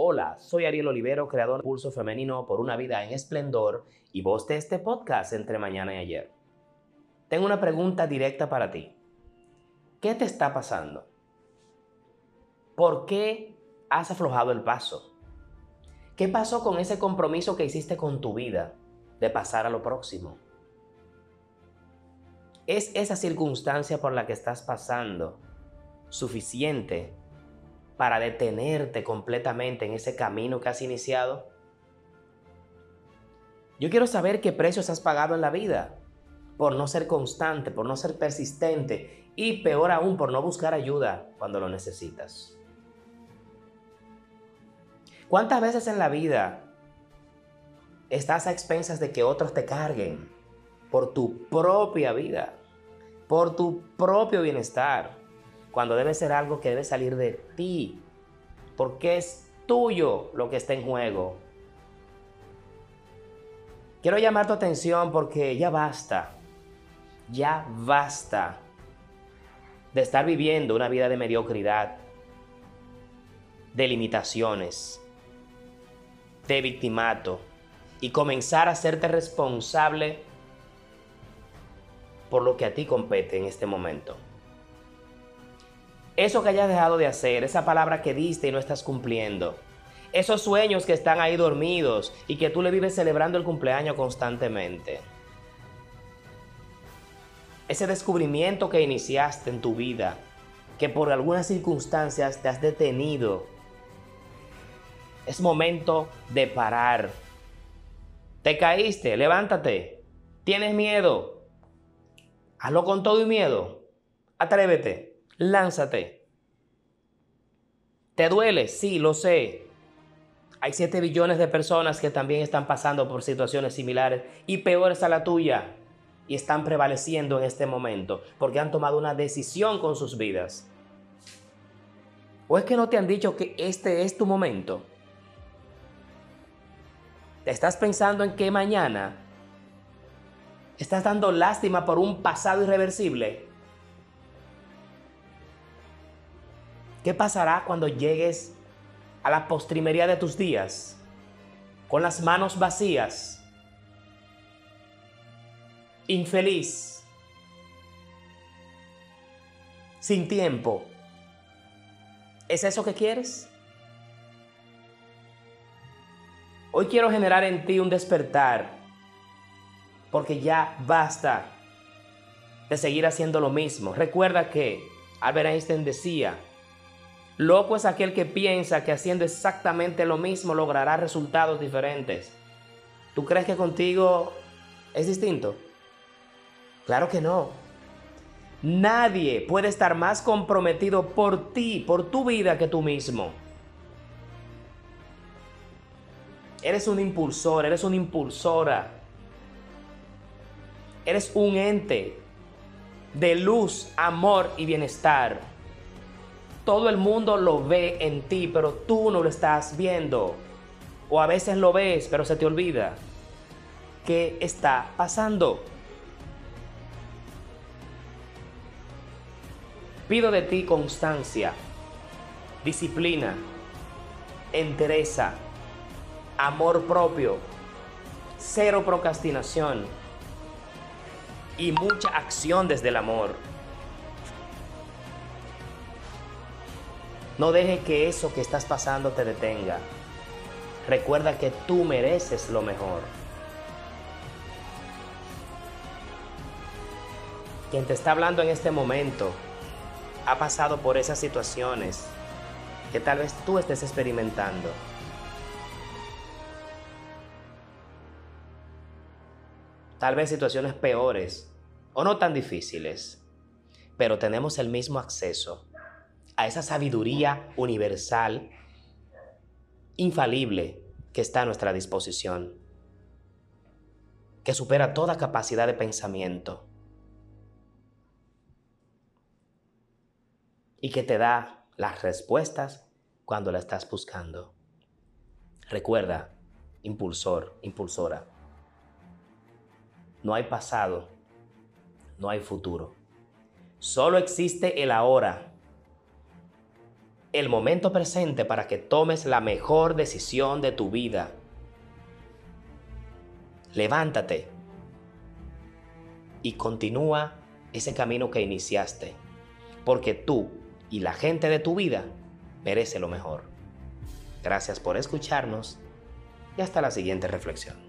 Hola, soy Ariel Olivero, creador de Pulso Femenino por una vida en esplendor y voz de este podcast entre mañana y ayer. Tengo una pregunta directa para ti. ¿Qué te está pasando? ¿Por qué has aflojado el paso? ¿Qué pasó con ese compromiso que hiciste con tu vida de pasar a lo próximo? ¿Es esa circunstancia por la que estás pasando suficiente para detenerte completamente en ese camino que has iniciado? Yo quiero saber qué precios has pagado en la vida por no ser constante, por no ser persistente y peor aún por no buscar ayuda cuando lo necesitas. ¿Cuántas veces en la vida estás a expensas de que otros te carguen por tu propia vida, por tu propio bienestar? Cuando debe ser algo que debe salir de ti, porque es tuyo lo que está en juego. Quiero llamar tu atención porque ya basta, ya basta de estar viviendo una vida de mediocridad, de limitaciones, de victimato y comenzar a hacerte responsable por lo que a ti compete en este momento. Eso que hayas dejado de hacer, esa palabra que diste y no estás cumpliendo. Esos sueños que están ahí dormidos y que tú le vives celebrando el cumpleaños constantemente. Ese descubrimiento que iniciaste en tu vida, que por algunas circunstancias te has detenido. Es momento de parar. Te caíste, levántate. ¿Tienes miedo? Hazlo con todo y miedo. Atrévete. Lánzate. ¿Te duele? Sí, lo sé. Hay 7 billones de personas que también están pasando por situaciones similares y peores a la tuya y están prevaleciendo en este momento porque han tomado una decisión con sus vidas. ¿O es que no te han dicho que este es tu momento? ¿Te estás pensando en que mañana estás dando lástima por un pasado irreversible? ¿Qué pasará cuando llegues a la postrimería de tus días con las manos vacías, infeliz, sin tiempo? ¿Es eso que quieres? Hoy quiero generar en ti un despertar, porque ya basta de seguir haciendo lo mismo. Recuerda que Albert Einstein decía, Loco es aquel que piensa que haciendo exactamente lo mismo logrará resultados diferentes. ¿Tú crees que contigo es distinto? Claro que no. Nadie puede estar más comprometido por ti, por tu vida, que tú mismo. Eres un impulsor, eres una impulsora. Eres un ente de luz, amor y bienestar todo el mundo lo ve en ti, pero tú no lo estás viendo. O a veces lo ves, pero se te olvida. ¿Qué está pasando? Pido de ti constancia, disciplina, entereza, amor propio, cero procrastinación y mucha acción desde el amor. No deje que eso que estás pasando te detenga. Recuerda que tú mereces lo mejor. Quien te está hablando en este momento ha pasado por esas situaciones que tal vez tú estés experimentando. Tal vez situaciones peores o no tan difíciles, pero tenemos el mismo acceso a esa sabiduría universal, infalible, que está a nuestra disposición, que supera toda capacidad de pensamiento y que te da las respuestas cuando la estás buscando. Recuerda, impulsor, impulsora, no hay pasado, no hay futuro. Solo existe el ahora el momento presente para que tomes la mejor decisión de tu vida. Levántate y continúa ese camino que iniciaste, porque tú y la gente de tu vida merece lo mejor. Gracias por escucharnos y hasta la siguiente reflexión.